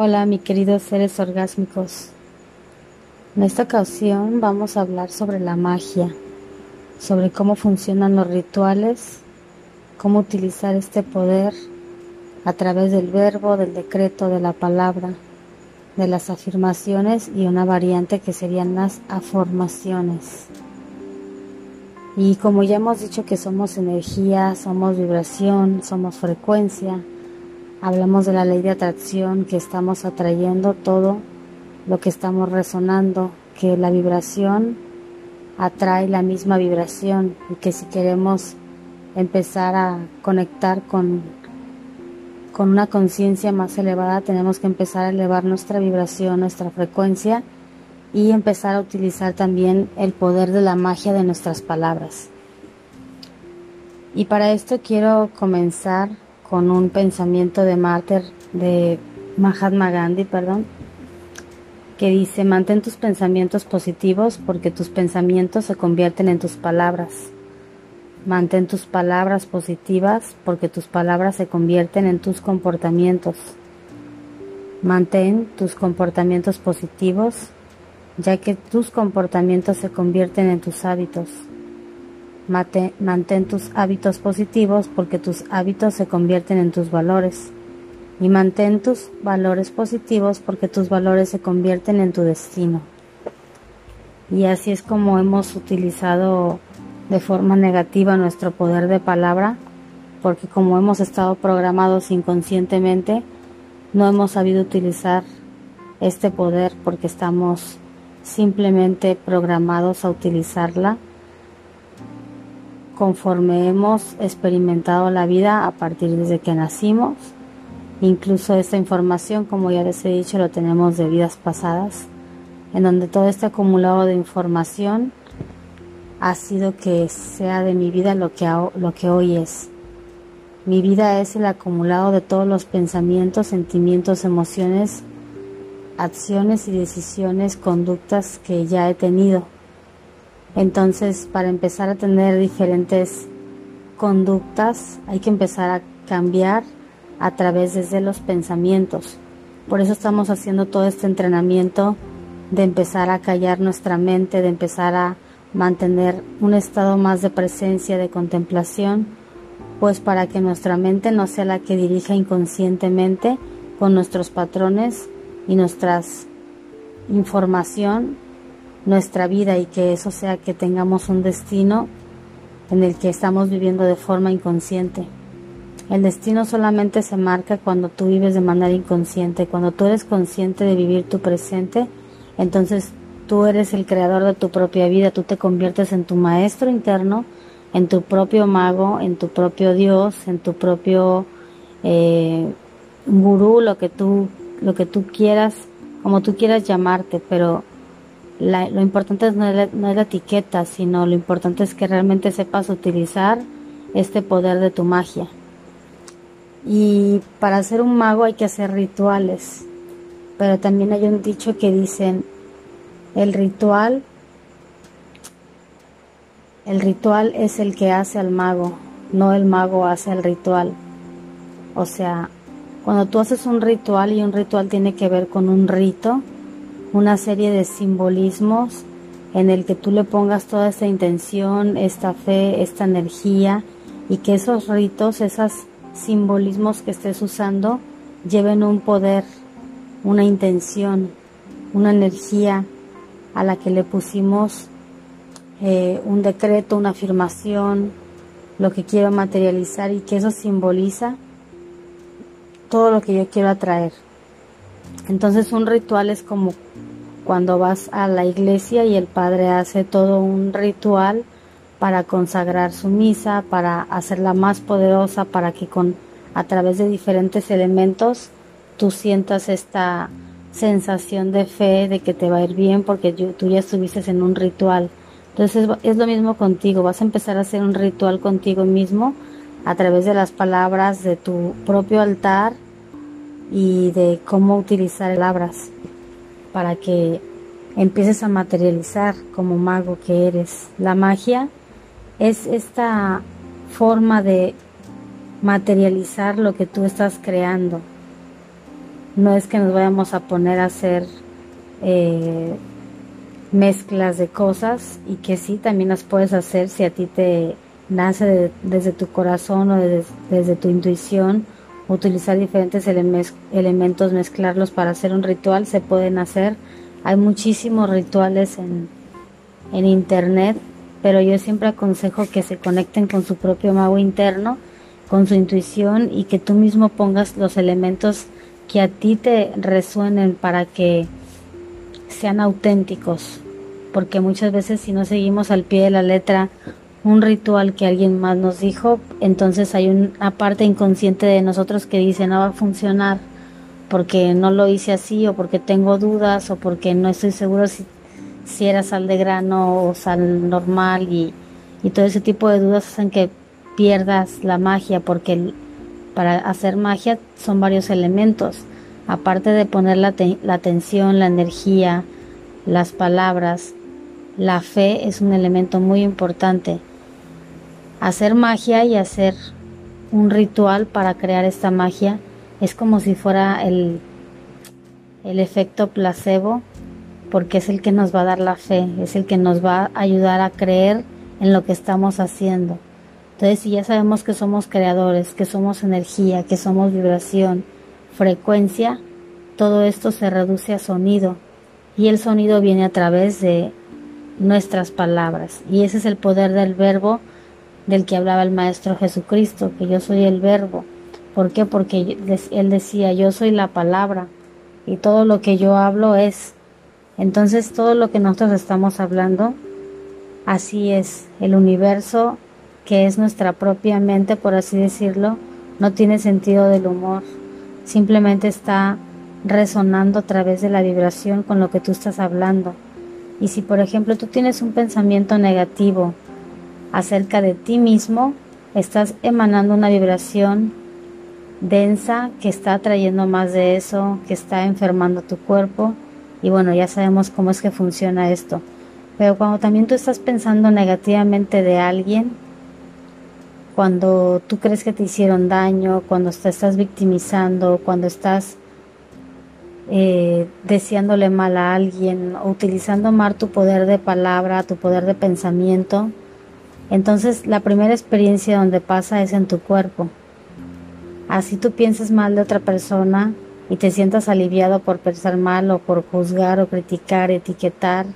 Hola, mi queridos seres orgásmicos. En esta ocasión vamos a hablar sobre la magia, sobre cómo funcionan los rituales, cómo utilizar este poder a través del verbo, del decreto, de la palabra, de las afirmaciones y una variante que serían las afirmaciones. Y como ya hemos dicho que somos energía, somos vibración, somos frecuencia, Hablamos de la ley de atracción, que estamos atrayendo todo lo que estamos resonando, que la vibración atrae la misma vibración y que si queremos empezar a conectar con, con una conciencia más elevada, tenemos que empezar a elevar nuestra vibración, nuestra frecuencia y empezar a utilizar también el poder de la magia de nuestras palabras. Y para esto quiero comenzar con un pensamiento de de Mahatma Gandhi, perdón, que dice, mantén tus pensamientos positivos porque tus pensamientos se convierten en tus palabras. Mantén tus palabras positivas porque tus palabras se convierten en tus comportamientos. Mantén tus comportamientos positivos ya que tus comportamientos se convierten en tus hábitos mantén tus hábitos positivos porque tus hábitos se convierten en tus valores. Y mantén tus valores positivos porque tus valores se convierten en tu destino. Y así es como hemos utilizado de forma negativa nuestro poder de palabra, porque como hemos estado programados inconscientemente, no hemos sabido utilizar este poder porque estamos simplemente programados a utilizarla conforme hemos experimentado la vida a partir desde que nacimos. Incluso esta información, como ya les he dicho, lo tenemos de vidas pasadas, en donde todo este acumulado de información ha sido que sea de mi vida lo que, lo que hoy es. Mi vida es el acumulado de todos los pensamientos, sentimientos, emociones, acciones y decisiones, conductas que ya he tenido entonces, para empezar a tener diferentes conductas, hay que empezar a cambiar a través de los pensamientos. Por eso estamos haciendo todo este entrenamiento de empezar a callar nuestra mente, de empezar a mantener un estado más de presencia, de contemplación, pues para que nuestra mente no sea la que dirija inconscientemente con nuestros patrones y nuestras información nuestra vida y que eso sea que tengamos un destino en el que estamos viviendo de forma inconsciente. El destino solamente se marca cuando tú vives de manera inconsciente, cuando tú eres consciente de vivir tu presente, entonces tú eres el creador de tu propia vida, tú te conviertes en tu maestro interno, en tu propio mago, en tu propio Dios, en tu propio eh, gurú, lo que tú, lo que tú quieras, como tú quieras llamarte, pero lo importante no es, la, no es la etiqueta, sino lo importante es que realmente sepas utilizar este poder de tu magia. Y para ser un mago hay que hacer rituales, pero también hay un dicho que dicen, el ritual, el ritual es el que hace al mago, no el mago hace el ritual. O sea, cuando tú haces un ritual y un ritual tiene que ver con un rito, una serie de simbolismos en el que tú le pongas toda esta intención, esta fe, esta energía y que esos ritos, esos simbolismos que estés usando lleven un poder, una intención, una energía a la que le pusimos eh, un decreto, una afirmación, lo que quiero materializar y que eso simboliza todo lo que yo quiero atraer. Entonces un ritual es como cuando vas a la iglesia y el padre hace todo un ritual para consagrar su misa, para hacerla más poderosa, para que con a través de diferentes elementos tú sientas esta sensación de fe de que te va a ir bien porque tú ya estuviste en un ritual. Entonces es lo mismo contigo, vas a empezar a hacer un ritual contigo mismo a través de las palabras de tu propio altar y de cómo utilizar palabras para que empieces a materializar como mago que eres. La magia es esta forma de materializar lo que tú estás creando. no es que nos vayamos a poner a hacer eh, mezclas de cosas y que sí, también las puedes hacer si a ti te nace desde tu corazón o desde, tu intuición, utilizar diferentes elementos, mezclarlos para hacer un ritual, se pueden hacer. Hay muchísimos rituales en, en internet, pero yo siempre aconsejo que se conecten con su propio mago interno, con su intuición y que tú mismo pongas los elementos que a ti te resuenen para que sean auténticos, porque muchas veces si no seguimos al pie de la letra un ritual que alguien más nos dijo, entonces hay una parte inconsciente de nosotros que dice no va a funcionar porque no lo hice así o porque tengo dudas o porque no estoy seguro si, si era sal de grano o sal normal y, y todo ese tipo de dudas hacen que pierdas la magia porque para hacer magia son varios elementos. Aparte de poner la, atención, la energía, las palabras, la fe es un elemento muy importante. Hacer magia y hacer un ritual para crear esta magia es como si fuera el, el efecto placebo, porque es el que nos va a dar la fe, es el que nos va a ayudar a creer en lo que estamos haciendo. Entonces, si ya sabemos que somos creadores, que somos energía, que somos vibración, frecuencia, todo esto se reduce a sonido y el sonido viene a través de nuestras palabras y ese es el poder del verbo del que hablaba el Maestro Jesucristo, que yo soy el verbo. ¿Por qué? Porque él decía, yo soy la palabra y todo lo que yo hablo es. Entonces todo lo que nosotros estamos hablando, así es. El universo, que es nuestra propia mente, por así decirlo, no tiene sentido del humor simplemente está resonando a través de la vibración con lo que tú estás hablando. Y si por ejemplo tú tienes un pensamiento negativo acerca de ti mismo, estás emanando una vibración densa que está atrayendo más de eso, que está enfermando tu cuerpo. Y bueno, ya sabemos cómo es que funciona esto. Pero cuando también tú estás pensando negativamente de alguien, cuando tú crees que te hicieron daño, cuando te estás victimizando, cuando estás eh, deseándole mal a alguien utilizando mal tu poder de palabra, tu poder de pensamiento, entonces la primera experiencia donde pasa es en tu cuerpo. Así tú piensas mal de otra persona y te sientas aliviado por pensar mal o por juzgar o criticar, etiquetar.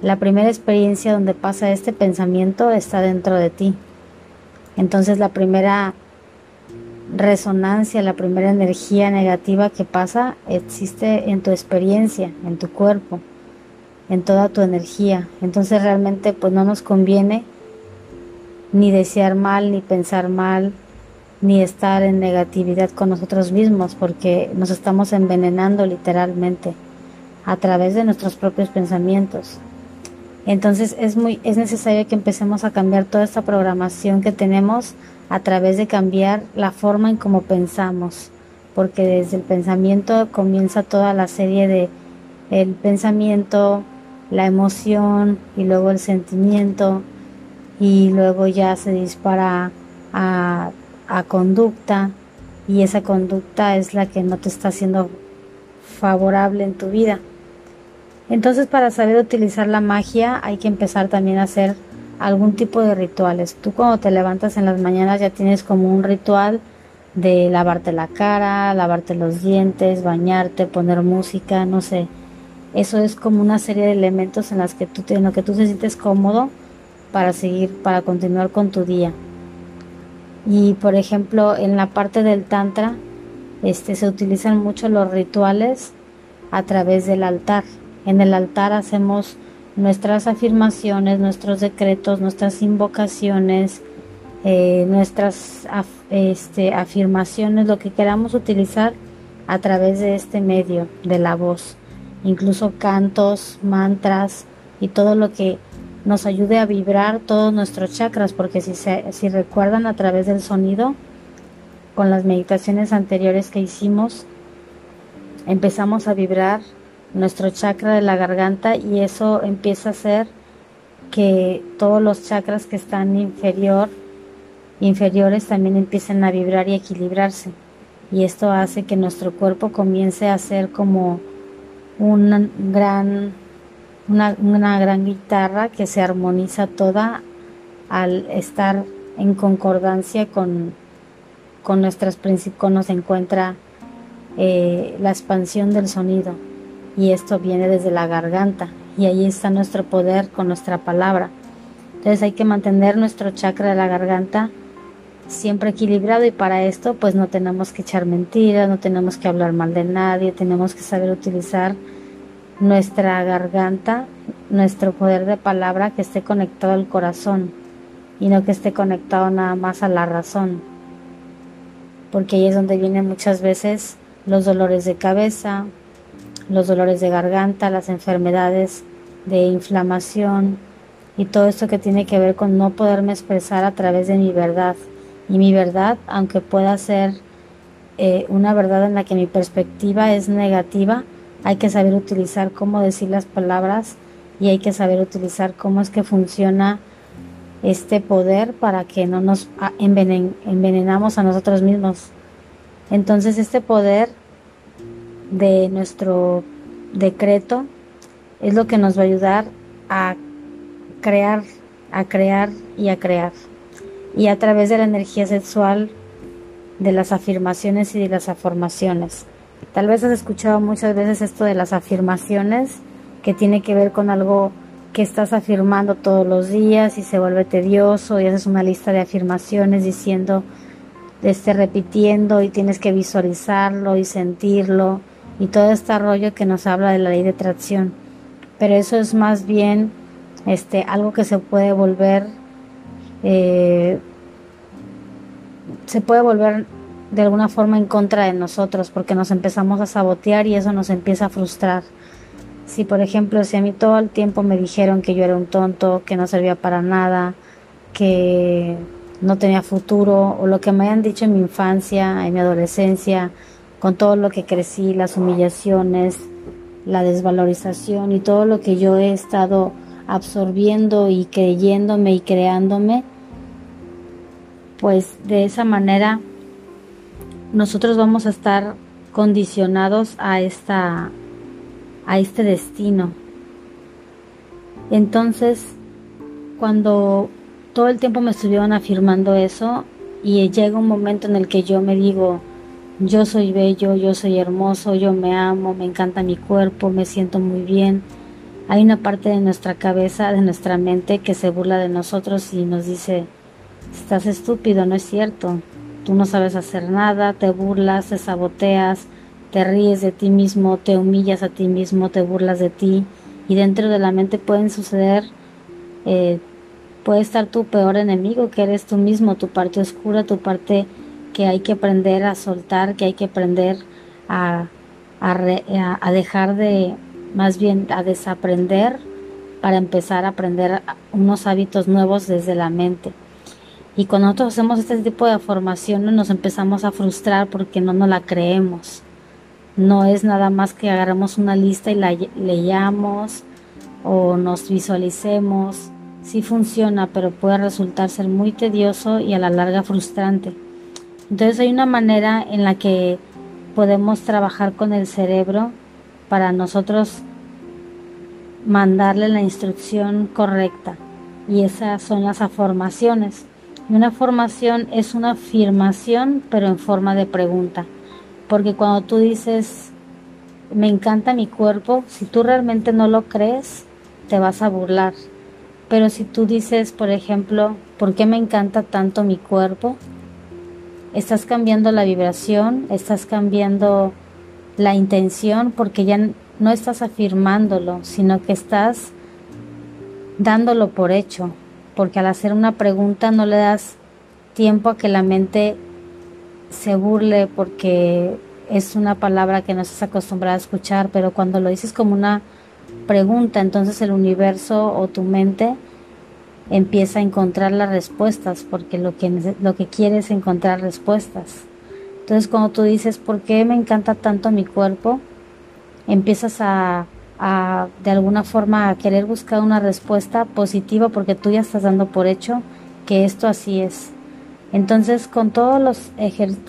La primera experiencia donde pasa este pensamiento está dentro de ti. Entonces la primera resonancia, la primera energía negativa que pasa existe en tu experiencia, en tu cuerpo, en toda tu energía. Entonces realmente pues no nos conviene ni desear mal, ni pensar mal, ni estar en negatividad con nosotros mismos, porque nos estamos envenenando literalmente a través de nuestros propios pensamientos. Entonces es muy es necesario que empecemos a cambiar toda esta programación que tenemos a través de cambiar la forma en cómo pensamos, porque desde el pensamiento comienza toda la serie de el pensamiento, la emoción y luego el sentimiento y luego ya se dispara a, a conducta y esa conducta es la que no te está haciendo favorable en tu vida. Entonces para saber utilizar la magia hay que empezar también a hacer algún tipo de rituales. Tú cuando te levantas en las mañanas ya tienes como un ritual de lavarte la cara, lavarte los dientes, bañarte, poner música, no sé. Eso es como una serie de elementos en las que tú en lo que tú te sientes cómodo para seguir, para continuar con tu día. Y por ejemplo, en la parte del tantra, este se utilizan mucho los rituales a través del altar. En el altar hacemos nuestras afirmaciones, nuestros decretos, nuestras invocaciones, eh, nuestras este, afirmaciones, lo que queramos utilizar a través de este medio de la voz, incluso cantos, mantras y todo lo que nos ayude a vibrar todos nuestros chakras, porque si, si recuerdan a través del sonido, con las meditaciones anteriores que hicimos, empezamos a vibrar nuestro chakra de la garganta y eso empieza a hacer que todos los chakras que están inferior, inferiores también empiecen a vibrar y equilibrarse. y esto hace que nuestro cuerpo comience a ser como una gran, una, una gran guitarra que se armoniza toda al estar en concordancia con, con nuestras principios, se encuentra eh, la expansión del sonido y esto viene desde la garganta y ahí está nuestro poder con nuestra palabra. Entonces hay que mantener nuestro chakra de la garganta siempre equilibrado y para esto pues no tenemos que echar mentiras, no tenemos que hablar mal de nadie, tenemos que saber utilizar nuestra garganta, nuestro poder de palabra que esté conectado al corazón y no que esté conectado nada más a la razón. Porque ahí es donde vienen muchas veces los dolores de cabeza, los dolores de garganta, las enfermedades de inflamación y todo esto que tiene que ver con no poderme expresar a través de mi verdad. Y mi verdad, aunque pueda ser eh, una verdad en la que mi perspectiva es negativa, hay que saber utilizar cómo decir las palabras y hay que saber utilizar cómo es que funciona este poder para que no nos envenenamos a nosotros mismos. Entonces este poder de nuestro decreto es lo que nos va a ayudar a crear, a crear y a crear. Y a través de la energía sexual, de las afirmaciones y de las afirmaciones. Tal vez has escuchado muchas veces esto de las afirmaciones, que tiene que ver con algo que estás afirmando todos los días y se vuelve tedioso y haces una lista de afirmaciones diciendo, esté repitiendo y tienes que visualizarlo y sentirlo y todo este rollo que nos habla de la ley de atracción. Pero eso es más bien este, algo que se puede volver, eh, se puede volver de alguna forma en contra de nosotros porque nos empezamos a sabotear y eso nos empieza a frustrar. Si por ejemplo, si a mí todo el tiempo me dijeron que yo era un tonto, que no servía para nada, que no tenía futuro, o lo que me hayan dicho en mi infancia, en mi adolescencia, con todo lo que crecí, las humillaciones, la desvalorización y todo lo que yo he estado absorbiendo y creyéndome y creándome, pues de esa manera nosotros vamos a estar condicionados a esta a este destino. Entonces, cuando todo el tiempo me estuvieron afirmando eso y llega un momento en el que yo me digo, yo soy bello, yo soy hermoso, yo me amo, me encanta mi cuerpo, me siento muy bien. Hay una parte de nuestra cabeza, de nuestra mente, que se burla de nosotros y nos dice, estás estúpido, no es cierto. Tú no sabes hacer nada, te burlas, te saboteas, te ríes de ti mismo, te humillas a ti mismo, te burlas de ti. Y dentro de la mente pueden suceder, eh, puede estar tu peor enemigo, que eres tú mismo, tu parte oscura, tu parte que hay que aprender a soltar, que hay que aprender a, a, dejar de, más bien a desaprender para empezar a aprender unos hábitos nuevos desde la mente. Y cuando nosotros hacemos este tipo de formación nos empezamos a frustrar porque no nos la creemos. No es nada más que agarramos una lista y la leamos o nos visualicemos. Sí funciona, pero puede resultar ser muy tedioso y a la larga frustrante. Entonces hay una manera en la que podemos trabajar con el cerebro para nosotros mandarle la instrucción correcta y esas son las afirmaciones. Una formación es una afirmación pero en forma de pregunta, porque cuando tú dices me encanta mi cuerpo, si tú realmente no lo crees, te vas a burlar. Pero si tú dices, por ejemplo, ¿por qué me encanta tanto mi cuerpo? Estás cambiando la vibración, estás cambiando la intención porque ya no estás afirmándolo, sino que estás dándolo por hecho, porque al hacer una pregunta no le das tiempo a que la mente se burle porque es una palabra que no estás acostumbrada a escuchar, pero cuando lo dices como una pregunta, entonces el universo o tu mente empieza a encontrar las respuestas, porque lo que, lo que quiere es encontrar respuestas. Entonces cuando tú dices, ¿por qué me encanta tanto mi cuerpo? Empiezas a, a, de alguna forma, a querer buscar una respuesta positiva porque tú ya estás dando por hecho que esto así es. Entonces, con todos los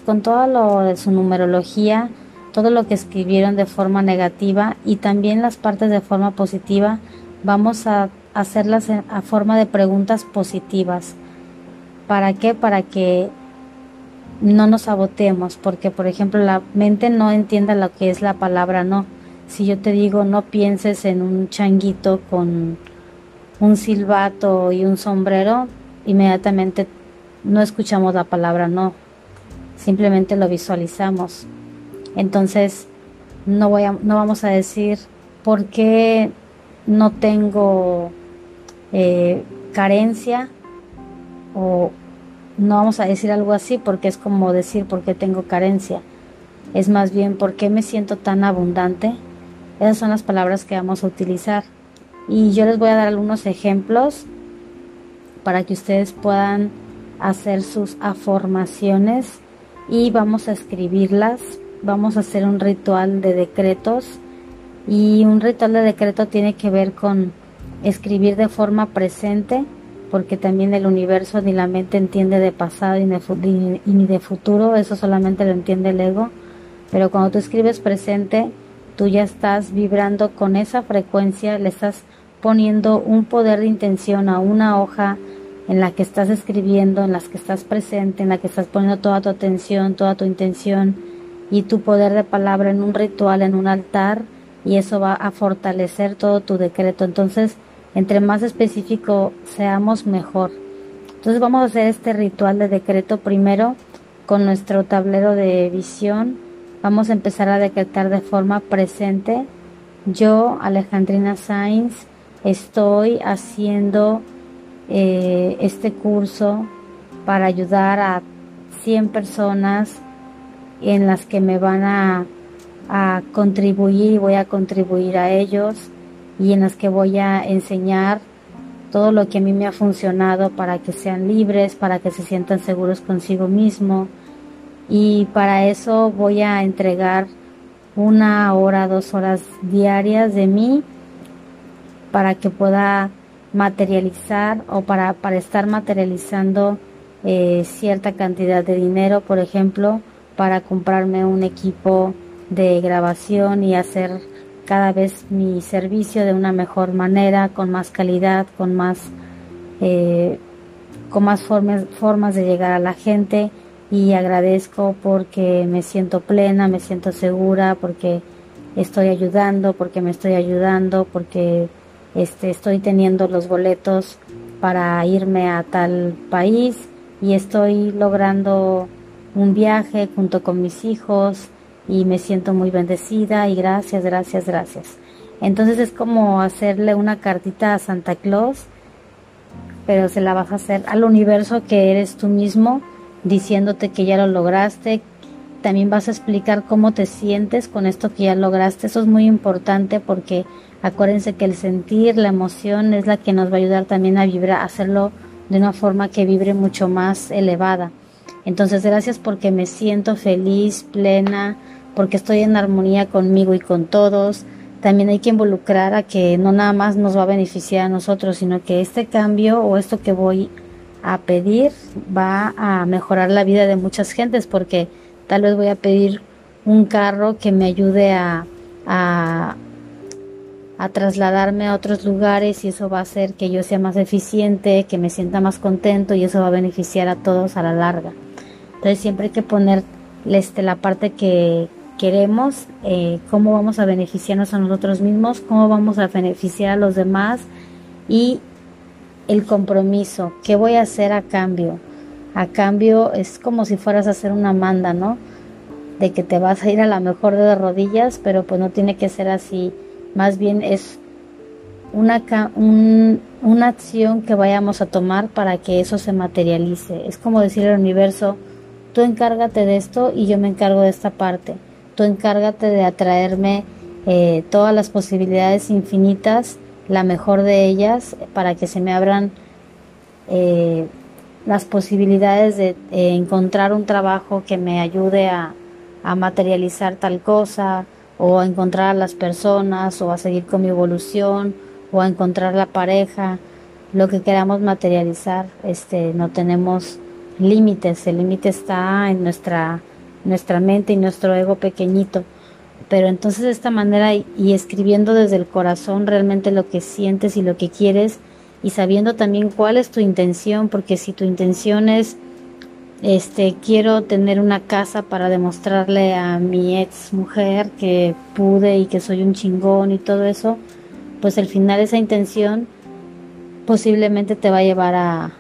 con todo lo de su numerología, todo lo que escribieron de forma negativa y también las partes de forma positiva, vamos a hacerlas a forma de preguntas positivas. ¿Para qué? Para que no nos saboteemos, porque por ejemplo la mente no entienda lo que es la palabra no. Si yo te digo no pienses en un changuito con un silbato y un sombrero, inmediatamente no escuchamos la palabra no, simplemente lo visualizamos. Entonces no, voy a, no vamos a decir por qué no tengo eh, carencia o no vamos a decir algo así porque es como decir por qué tengo carencia. Es más bien por qué me siento tan abundante. Esas son las palabras que vamos a utilizar. Y yo les voy a dar algunos ejemplos para que ustedes puedan hacer sus afirmaciones y vamos a escribirlas. Vamos a hacer un ritual de decretos y un ritual de decreto tiene que ver con escribir de forma presente porque también el universo ni la mente entiende de pasado y, ni de futuro, eso solamente lo entiende el ego, pero cuando tú escribes presente, tú ya estás vibrando con esa frecuencia, le estás poniendo un poder de intención a una hoja en la que estás escribiendo, en las que estás presente, en la que estás poniendo toda tu atención, toda tu intención y tu poder de palabra en un ritual, en un altar, y eso va a fortalecer todo tu decreto. Entonces, entre más específico seamos, mejor. Entonces vamos a hacer este ritual de decreto primero con nuestro tablero de visión. Vamos a empezar a decretar de forma presente. Yo, Alejandrina Sainz, estoy haciendo eh, este curso para ayudar a 100 personas en las que me van a, a contribuir y voy a contribuir a ellos y en las que voy a enseñar todo lo que a mí me ha funcionado para que sean libres, para que se sientan seguros consigo mismo. Y para eso voy a entregar una hora, dos horas diarias de mí para que pueda materializar o para, para estar materializando eh, cierta cantidad de dinero, por ejemplo, para comprarme un equipo de grabación y hacer cada vez mi servicio de una mejor manera, con más calidad, con más, eh, con más formas, formas de llegar a la gente. Y agradezco porque me siento plena, me siento segura, porque estoy ayudando, porque me estoy ayudando, porque este, estoy teniendo los boletos para irme a tal país. Y estoy logrando un viaje junto con mis hijos y me siento muy bendecida y gracias, gracias, gracias. Entonces es como hacerle una cartita a Santa Claus, pero se la vas a hacer al universo que eres tú mismo, diciéndote que ya lo lograste. También vas a explicar cómo te sientes con esto que ya lograste. Eso es muy importante porque acuérdense que el sentir, la emoción es la que nos va a ayudar también a vibrar, a hacerlo de una forma que vibre mucho más elevada. Entonces, gracias porque me siento feliz, plena, porque estoy en armonía conmigo y con todos. También hay que involucrar a que no nada más nos va a beneficiar a nosotros, sino que este cambio o esto que voy a pedir va a mejorar la vida de muchas gentes, porque tal vez voy a pedir un carro que me ayude a, a, trasladarme a otros lugares y eso va a hacer que yo sea más eficiente, que me sienta más contento y eso va a beneficiar a todos a la larga. Entonces siempre hay que poner este, la parte que, queremos, eh, cómo vamos a beneficiarnos a nosotros mismos, cómo vamos a beneficiar a los demás y el compromiso, qué voy a hacer a cambio. A cambio es como si fueras a hacer una manda, ¿no? De que te vas a ir a la mejor de rodillas, pero pues no tiene que ser así. Más bien es una, una acción que vayamos a tomar para que eso se materialice. Es como decir al universo, tú encárgate de esto y yo me encargo de esta parte tú encárgate de atraerme eh, todas las posibilidades infinitas, la mejor de ellas, para que se me abran eh, las posibilidades de encontrar un trabajo que me ayude a, materializar tal cosa, o a encontrar a las personas, o a seguir con mi evolución, o a encontrar la pareja, lo que queramos materializar, este, no tenemos límites, el límite está en nuestra, nuestra mente y nuestro ego pequeñito. Pero entonces de esta manera y escribiendo desde el corazón realmente lo que sientes y lo que quieres y sabiendo también cuál es tu intención, porque si tu intención es este quiero tener una casa para demostrarle a mi ex mujer que pude y que soy un chingón y todo eso, pues al final esa intención posiblemente te va a llevar a,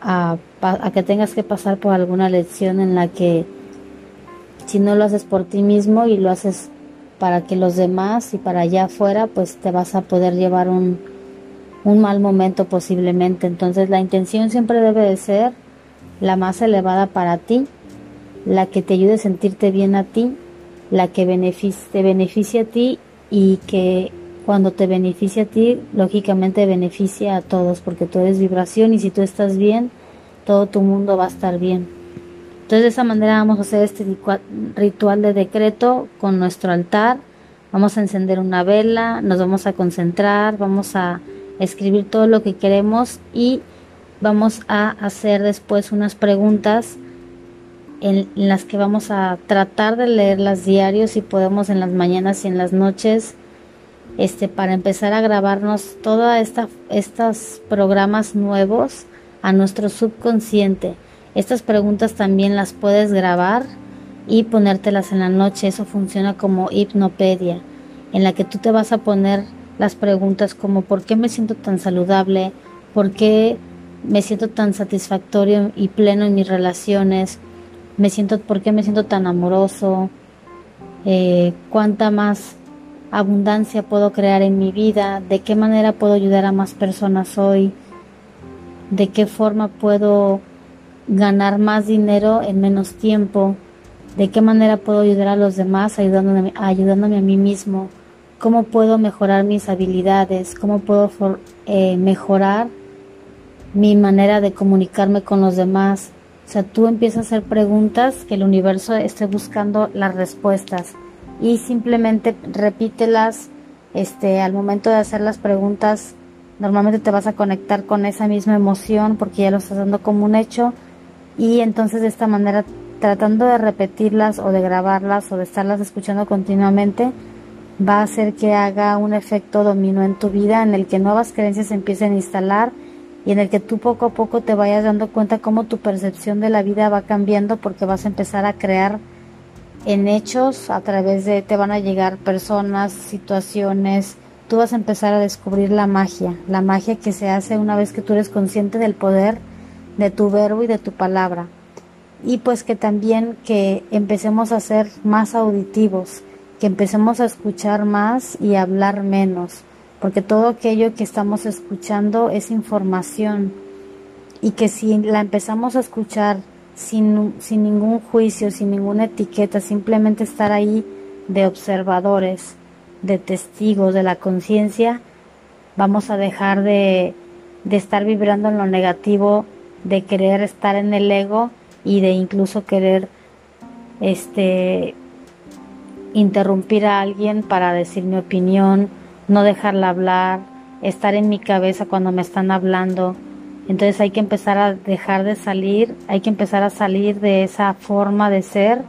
a, a que tengas que pasar por alguna lección en la que si no lo haces por ti mismo y lo haces para que los demás y para allá afuera, pues te vas a poder llevar un, un mal momento posiblemente. Entonces la intención siempre debe de ser la más elevada para ti, la que te ayude a sentirte bien a ti, la que te beneficie a ti y que cuando te beneficia a ti, lógicamente beneficia a todos, porque todo es vibración y si tú estás bien, todo tu mundo va a estar bien. Entonces de esa manera vamos a hacer este ritual de decreto con nuestro altar, vamos a encender una vela, nos vamos a concentrar, vamos a escribir todo lo que queremos y vamos a hacer después unas preguntas en, las que vamos a tratar de leerlas diarios si podemos en las mañanas y en las noches este para empezar a grabarnos todos estos programas nuevos a nuestro subconsciente. Estas preguntas también las puedes grabar y ponértelas en la noche. Eso funciona como hipnopedia, en la que tú te vas a poner las preguntas como ¿por qué me siento tan saludable? ¿Por qué me siento tan satisfactorio y pleno en mis relaciones? Me siento, ¿por qué me siento tan amoroso? Eh, ¿Cuánta más abundancia puedo crear en mi vida? ¿De qué manera puedo ayudar a más personas hoy? ¿De qué forma puedo ganar más dinero en menos tiempo? ¿De qué manera puedo ayudar a los demás ayudándome, ayudándome a mí mismo? cómo puedo mejorar mis habilidades, cómo puedo eh, mejorar mi manera de comunicarme con los demás. O sea, tú empiezas a hacer preguntas que el universo esté buscando las respuestas y simplemente repítelas este, al momento de hacer las preguntas. Normalmente te vas a conectar con esa misma emoción porque ya lo estás dando como un hecho y entonces de esta manera tratando de repetirlas o de grabarlas o de estarlas escuchando continuamente, va a hacer que haga un efecto dominó en tu vida en el que nuevas creencias empiecen a instalar y en el que tú poco a poco te vayas dando cuenta cómo tu percepción de la vida va cambiando porque vas a empezar a crear en hechos a través de te van a llegar personas, situaciones, tú vas a empezar a descubrir la magia, la magia que se hace una vez que tú eres consciente del poder de tu verbo y de tu palabra. Y pues que también que empecemos a ser más auditivos, que empecemos a escuchar más y hablar menos, porque todo aquello que estamos escuchando es información y que si la empezamos a escuchar sin, sin ningún juicio, sin ninguna etiqueta, simplemente estar ahí de observadores, de testigos de la conciencia, vamos a dejar de, de estar vibrando en lo negativo, de querer estar en el ego y de incluso querer este interrumpir a alguien para decir mi opinión, no dejarla hablar, estar en mi cabeza cuando me están hablando. Entonces hay que empezar a dejar de salir, hay que empezar a salir de esa forma de ser,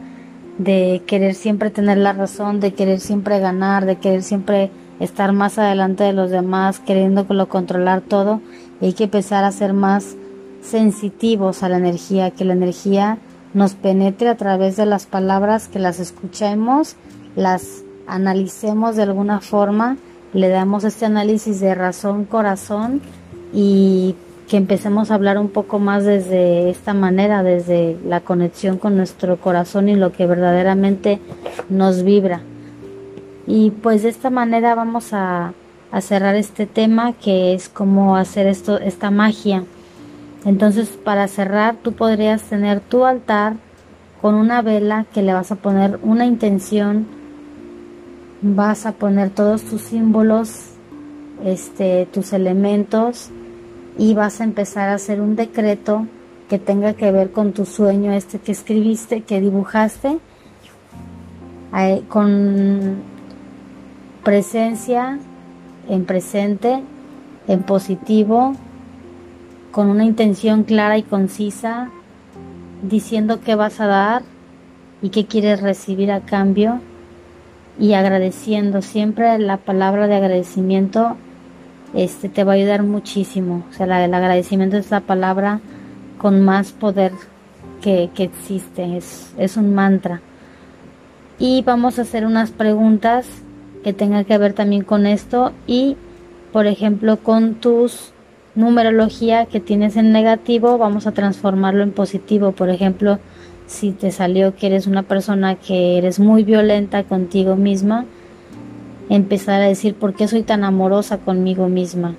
de querer siempre tener la razón, de querer siempre ganar, de querer siempre estar más adelante de los demás, queriendo controlar todo. Y hay que empezar a ser más sensitivos a la energía, que la energía nos penetre a través de las palabras, que las escuchemos las analicemos de alguna forma, le damos este análisis de razón, corazón y que empecemos a hablar un poco más desde esta manera, desde la conexión con nuestro corazón y lo que verdaderamente nos vibra. Y pues de esta manera vamos a, cerrar este tema que es cómo hacer esto, esta magia. Entonces para cerrar tú podrías tener tu altar con una vela que le vas a poner una intención. Vas a poner todos tus símbolos, este, tus elementos y vas a empezar a hacer un decreto que tenga que ver con tu sueño este que escribiste, que dibujaste, con presencia en presente, en positivo, con una intención clara y concisa diciendo qué vas a dar y qué quieres recibir a cambio y agradeciendo siempre la palabra de agradecimiento este te va a ayudar muchísimo. O sea el agradecimiento es la palabra con más poder que, que existe es, es un mantra. Y vamos a hacer unas preguntas que tengan que ver también con esto y por ejemplo con tus numerología que tienes en negativo vamos a transformarlo en positivo. Por ejemplo si te salió que eres una persona que eres muy violenta contigo misma empezar a decir por qué soy tan amorosa conmigo misma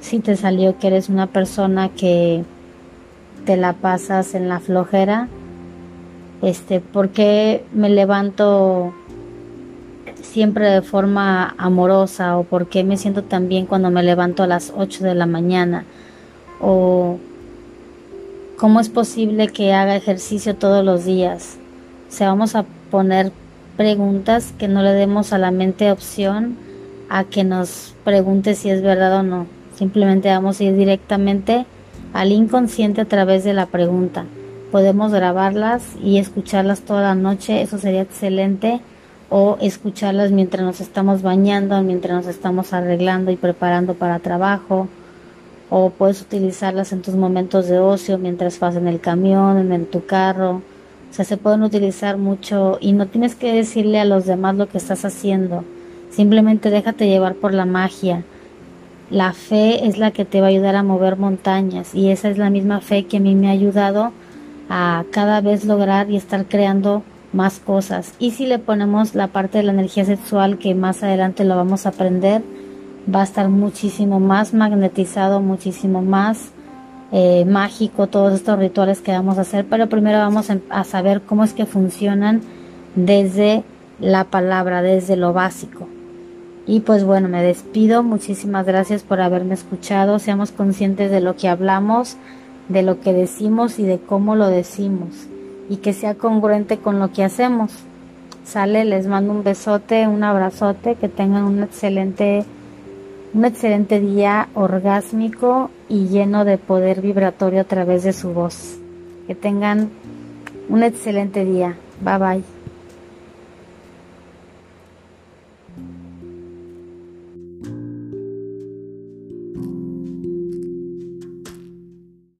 si te salió que eres una persona que te la pasas en la flojera este por qué me levanto siempre de forma amorosa o por qué me siento tan bien cuando me levanto a las 8 de la mañana o cómo es posible que haga ejercicio todos los días. O sea, vamos a poner preguntas que no le demos a la mente opción a que nos pregunte si es verdad o no. Simplemente vamos a ir directamente al inconsciente a través de la pregunta. Podemos grabarlas y escucharlas toda la noche, eso sería excelente o escucharlas mientras nos estamos bañando, mientras nos estamos arreglando y preparando para trabajo, o puedes utilizarlas en tus momentos de ocio mientras vas en el camión, en tu carro. O sea, se pueden utilizar mucho y no tienes que decirle a los demás lo que estás haciendo. Simplemente déjate llevar por la magia. La fe es la que te va a ayudar a mover montañas y esa es la misma fe que a mí me ha ayudado a cada vez lograr y estar creando más cosas. Y si le ponemos la parte de la energía sexual, que más adelante lo vamos a aprender, va a estar muchísimo más magnetizado, muchísimo más eh, mágico todos estos rituales que vamos a hacer. Pero primero vamos a saber cómo es que funcionan desde la palabra, desde lo básico. Y pues bueno, me despido. Muchísimas gracias por haberme escuchado. Seamos conscientes de lo que hablamos, de lo que decimos y de cómo lo decimos y que sea congruente con lo que hacemos. Sale, les mando un besote, un abrazote, que tengan un excelente, un excelente día orgásmico y lleno de poder vibratorio a través de su voz. Que tengan un excelente día. Bye bye.